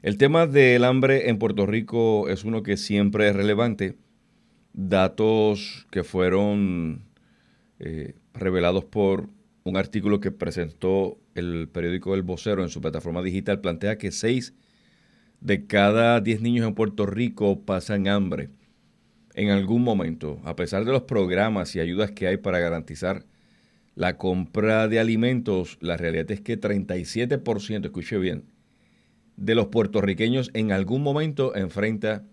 El tema del hambre en Puerto Rico es uno que siempre es relevante. Datos que fueron eh, revelados por un artículo que presentó el periódico El Vocero en su plataforma digital plantea que 6 de cada 10 niños en Puerto Rico pasan hambre en algún momento, a pesar de los programas y ayudas que hay para garantizar la compra de alimentos, la realidad es que 37%, escuche bien, de los puertorriqueños en algún momento enfrenta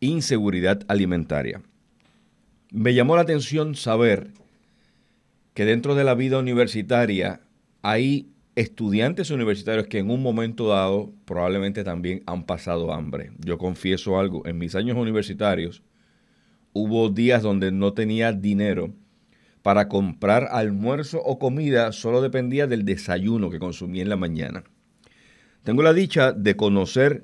inseguridad alimentaria. Me llamó la atención saber que dentro de la vida universitaria hay estudiantes universitarios que en un momento dado probablemente también han pasado hambre. Yo confieso algo, en mis años universitarios hubo días donde no tenía dinero para comprar almuerzo o comida, solo dependía del desayuno que consumía en la mañana. Tengo la dicha de conocer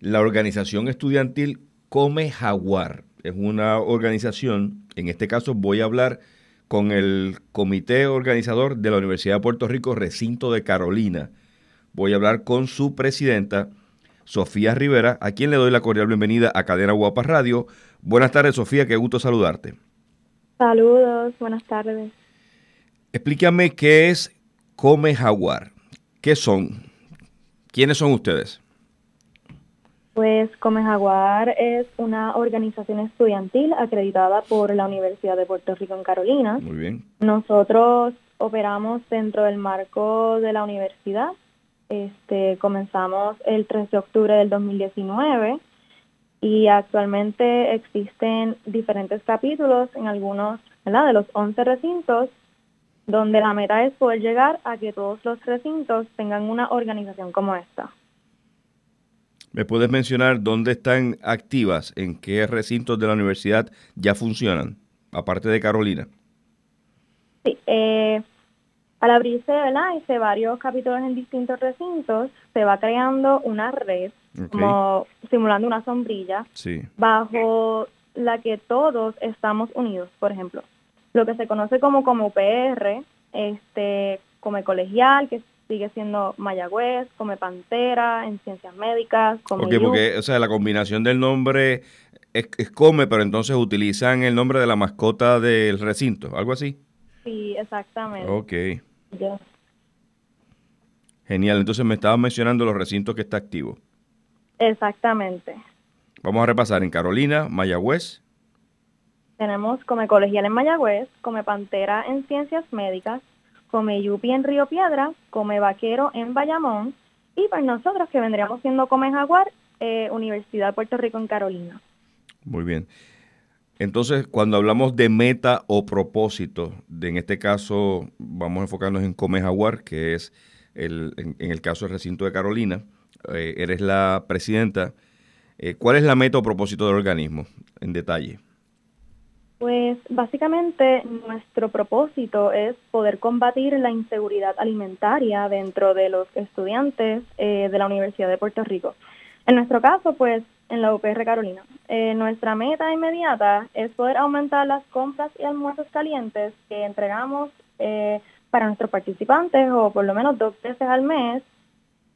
la organización estudiantil Come Jaguar. Es una organización, en este caso voy a hablar con el comité organizador de la Universidad de Puerto Rico, recinto de Carolina. Voy a hablar con su presidenta, Sofía Rivera, a quien le doy la cordial bienvenida a Cadena Guapa Radio. Buenas tardes, Sofía, qué gusto saludarte. Saludos, buenas tardes. Explícame qué es Come Jaguar. ¿Qué son? ¿Quiénes son ustedes? Pues Come Jaguar es una organización estudiantil acreditada por la Universidad de Puerto Rico en Carolina. Muy bien. Nosotros operamos dentro del marco de la universidad. Este, comenzamos el 3 de octubre del 2019 y actualmente existen diferentes capítulos en algunos ¿verdad? de los 11 recintos donde la meta es poder llegar a que todos los recintos tengan una organización como esta. ¿Me puedes mencionar dónde están activas, en qué recintos de la universidad ya funcionan, aparte de Carolina? Sí, eh, al abrirse ¿verdad? Hice varios capítulos en distintos recintos, se va creando una red, como simulando una sombrilla, bajo la que todos estamos unidos. Por ejemplo, lo que se conoce como como UPR, este, come colegial, que sigue siendo Mayagüez, come Pantera, en ciencias médicas, come Ok, porque, o sea, la combinación del nombre es, come, pero entonces utilizan el nombre de la mascota del recinto, algo así. Sí, exactamente. Ok. Genial, entonces me estabas mencionando los recintos que está activo. Exactamente. Vamos a repasar en Carolina, Mayagüez. Tenemos Come Colegial en Mayagüez, Come Pantera en Ciencias Médicas, Come Yupi en Río Piedra, Come Vaquero en Bayamón y para nosotros que vendríamos siendo Come Jaguar, eh, Universidad de Puerto Rico en Carolina. Muy bien. Entonces, cuando hablamos de meta o propósito, de, en este caso vamos a enfocarnos en Come Jaguar, que es el, en, el caso del recinto de Carolina, eh, eres la presidenta. Eh, ¿Cuál es la meta o propósito del organismo en detalle? Pues básicamente nuestro propósito es poder combatir la inseguridad alimentaria dentro de los estudiantes eh, de la Universidad de Puerto Rico. En nuestro caso, pues en la UPR Carolina. Eh, nuestra meta inmediata es poder aumentar las compras y almuerzos calientes que entregamos eh, para nuestros participantes o por lo menos dos veces al mes.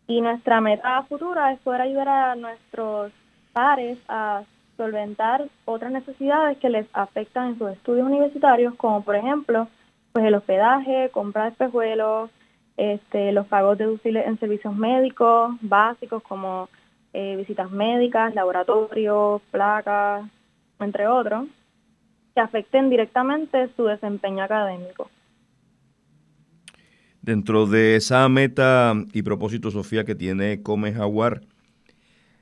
Y nuestra meta futura es poder ayudar a nuestros pares a solventar otras necesidades que les afectan en sus estudios universitarios, como por ejemplo, pues el hospedaje, compra de espejuelos, este, los pagos deducibles en servicios médicos básicos como eh, visitas médicas, laboratorios, placas, entre otros, que afecten directamente su desempeño académico. Dentro de esa meta y propósito, Sofía, que tiene Come Jaguar,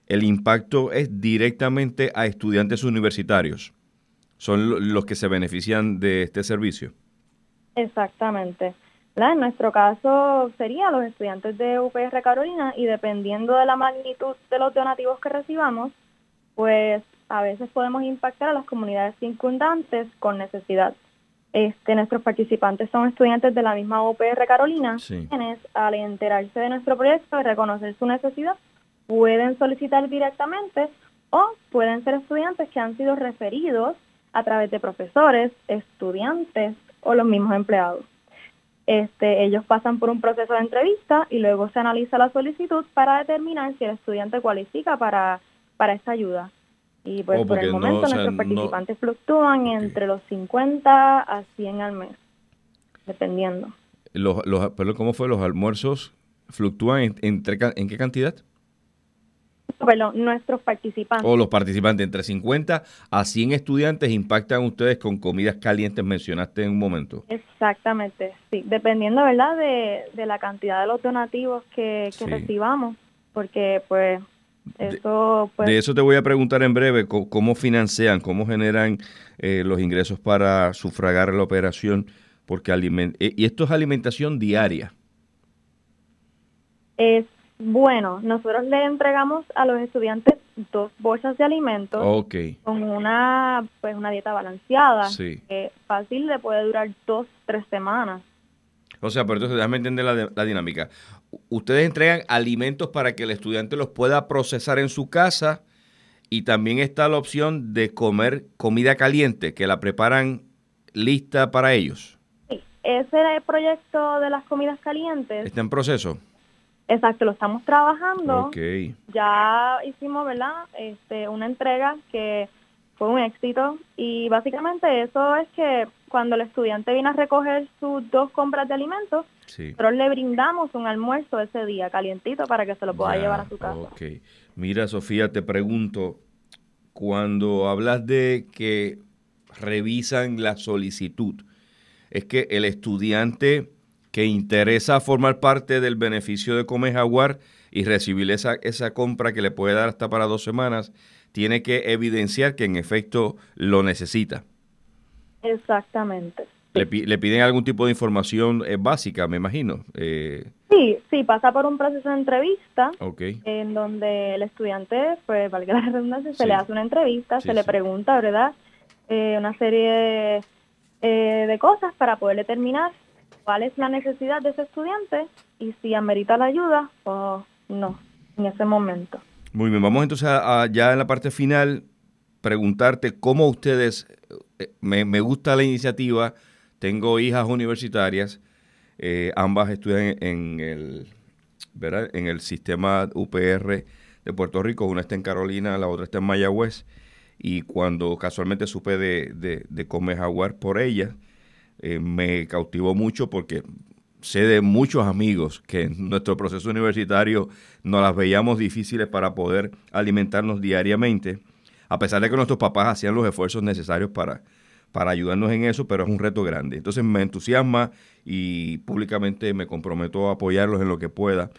el impacto es directamente a estudiantes universitarios. Son los que se benefician de este servicio. Exactamente. En nuestro caso serían los estudiantes de UPR Carolina y dependiendo de la magnitud de los donativos que recibamos, pues a veces podemos impactar a las comunidades circundantes con necesidad. Este, nuestros participantes son estudiantes de la misma UPR Carolina, quienes al enterarse de nuestro proyecto y reconocer su necesidad, pueden solicitar directamente o pueden ser estudiantes que han sido referidos a través de profesores, estudiantes o los mismos empleados. este, ellos pasan por un proceso de entrevista y luego se analiza la solicitud para determinar si el estudiante cualifica para, para esta ayuda. Y pues Oh, por el no, momento o sea, nuestros no- participantes fluctúan entre los 50 a 100 al mes, dependiendo. Los, los, ¿Cómo fue? ¿Los almuerzos fluctúan en, entre en qué cantidad? Perdón, nuestros participantes. O los participantes, entre 50 a 100 estudiantes impactan ustedes con comidas calientes, mencionaste en un momento. Exactamente, sí, dependiendo, ¿verdad?, de, de la cantidad de los donativos que, que Sí. recibamos, porque pues eso, pues, De eso te voy a preguntar en breve, cómo financian, cómo generan eh, los ingresos para sufragar la operación, porque alimen- eh, y esto es alimentación diaria. es bueno. Nosotros le entregamos a los estudiantes dos bolsas de alimentos Ok, con una, pues, una dieta balanceada, sí. que fácil le puede durar dos, tres semanas. O sea, pero entonces déjame entender la, la dinámica. Ustedes entregan alimentos para que el estudiante los pueda procesar en su casa y también está la opción de comer comida caliente, que la preparan lista para ellos. Sí, ese era el proyecto de las comidas calientes. ¿Está en proceso? Exacto, lo estamos trabajando. Ok. ya hicimos, ¿verdad? Este, una entrega que fue un éxito y básicamente eso es que cuando el estudiante viene a recoger sus dos compras de alimentos, Sí. nosotros le brindamos un almuerzo ese día calientito para que se lo pueda Ya, llevar a su casa. Ok. Mira, Sofía, te pregunto, cuando hablas de que revisan la solicitud, es que el estudiante que interesa formar parte del beneficio de Come Jaguar y recibir esa, esa compra que le puede dar hasta para dos semanas, tiene que evidenciar que en efecto lo necesita. Exactamente. Le, pi- le piden algún tipo de información eh, básica, me imagino. Eh, Sí, sí, pasa por un proceso de entrevista ok. en donde el estudiante, pues valga la redundancia, se le hace una entrevista, Sí, se le sí. pregunta, ¿verdad? Eh, una serie de, eh, de cosas para poder determinar cuál es la necesidad de ese estudiante y si amerita la ayuda o no en ese momento. Muy bien, vamos entonces a, ya en la parte final preguntarte cómo ustedes, eh, me, me gusta la iniciativa, tengo hijas universitarias, eh, ambas estudian en el, ¿verdad? en el sistema UPR de Puerto Rico, una está en Carolina, la otra está en Mayagüez, y cuando casualmente supe de, de, de Come Jaguar por ella, eh, me cautivó mucho porque sé de muchos amigos que en nuestro proceso universitario nos las veíamos difíciles para poder alimentarnos diariamente, a pesar de que nuestros papás hacían los esfuerzos necesarios para, para ayudarnos en eso, pero es un reto grande. Entonces me entusiasma y públicamente me comprometo a apoyarlos en lo que pueda.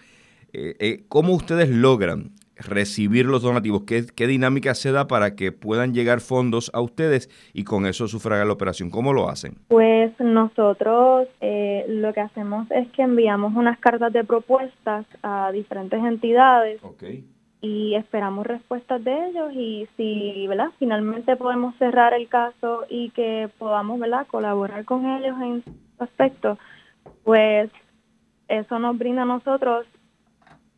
Eh, eh, ¿Cómo ustedes logran recibir los donativos? ¿Qué, ¿Qué dinámica se da para que puedan llegar fondos a ustedes y con eso sufragar la operación? ¿Cómo lo hacen? Pues nosotros eh, lo que hacemos es que enviamos unas cartas de propuestas a diferentes entidades y esperamos respuestas de ellos y si, ¿verdad? Finalmente podemos cerrar el caso y que podamos, ¿verdad? Colaborar con ellos en su aspecto, pues eso nos brinda a nosotros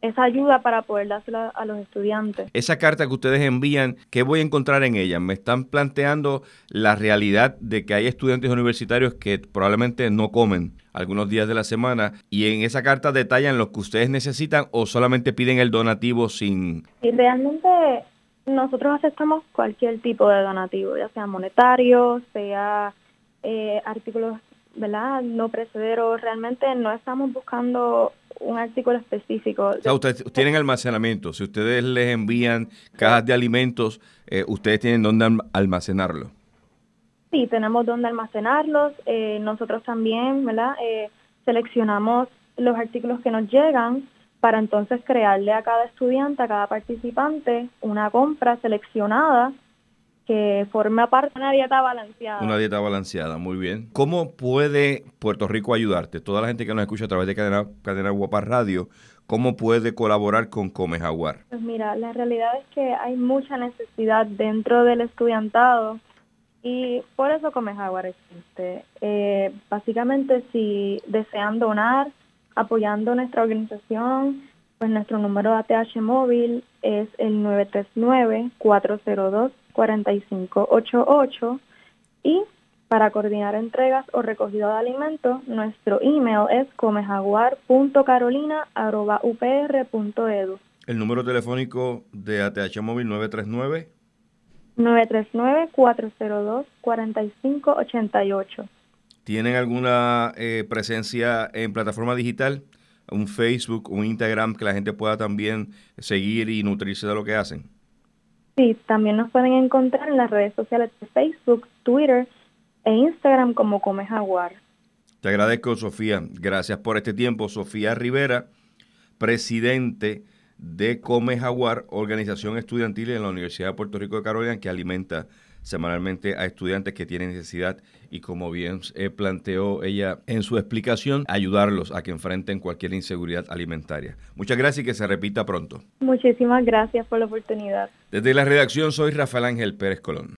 esa ayuda para poder dársela a los estudiantes. Esa carta que ustedes envían, ¿qué voy a encontrar en ella? Me están planteando la realidad de que hay estudiantes universitarios que probablemente no comen algunos días de la semana y en esa carta detallan lo que ustedes necesitan o solamente piden el donativo sin... Y realmente nosotros aceptamos cualquier tipo de donativo, ya sea monetario, sea eh, artículos, ¿verdad? No precederos. Realmente no estamos buscando un artículo específico. O sea, ustedes tienen almacenamiento. Si ustedes les envían cajas de alimentos, eh, ustedes tienen dónde alm- almacenarlo. Sí, tenemos donde almacenarlos. Eh, nosotros también, ¿verdad? Eh, seleccionamos los artículos que nos llegan para entonces crearle a cada estudiante, a cada participante, una compra seleccionada que forma parte de una dieta balanceada. Una dieta balanceada, muy bien. ¿Cómo puede Puerto Rico ayudarte? Toda la gente que nos escucha a través de Cadena, Cadena Guapa Radio, ¿cómo puede colaborar con Come Jaguar? Pues mira, la realidad es que hay mucha necesidad dentro del estudiantado y por eso Come Jaguar existe. Eh, básicamente, si desean donar, apoyando nuestra organización, pues nuestro número de ATH móvil es el 939-402-4588 y Para coordinar entregas o recogido de alimentos, nuestro email es comejaguar.carolina.upr.edu. El número telefónico de ATH Móvil 939 939-402-4588. ¿Tienen alguna eh, presencia en plataforma digital? ¿Un Facebook, un Instagram que la gente pueda también seguir y nutrirse de lo que hacen? Sí, también nos pueden encontrar en las redes sociales de Facebook, Twitter e Instagram como Come Jaguar. Te agradezco, Sofía. Gracias por este tiempo. Sofía Rivera, presidente de Come Jaguar, organización estudiantil en la Universidad de Puerto Rico de Carolina que alimenta semanalmente a estudiantes que tienen necesidad y como bien eh, planteó ella en su explicación, ayudarlos a que enfrenten cualquier inseguridad alimentaria. Muchas gracias y que se repita pronto. Muchísimas gracias por la oportunidad. Desde la redacción soy Rafael Ángel Pérez Colón.